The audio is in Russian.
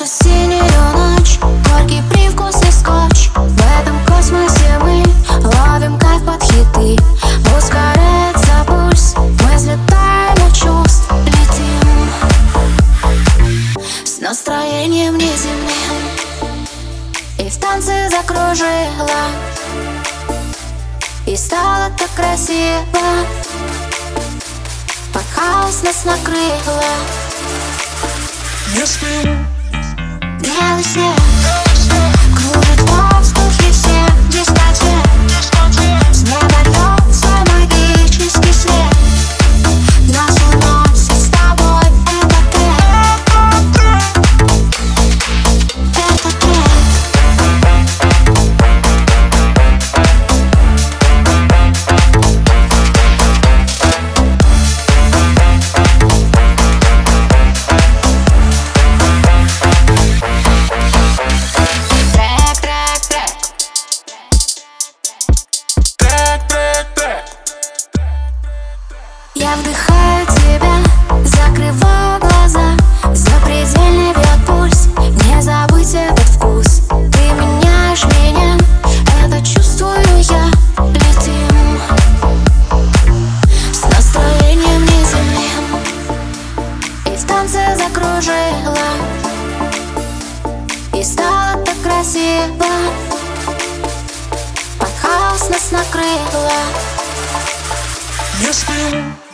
В эту синюю ночь Горький привкусный скотч. В этом космосе мы Ловим кайф под хиты. Ускоряется пульс Мы взлетаем от чувств. Летим С настроением неземным. И в танце закружила И стало так красиво. Под хаос нас накрыло. Не сплю закружила И стало так красиво. Под хаос нас накрыло. Не сплю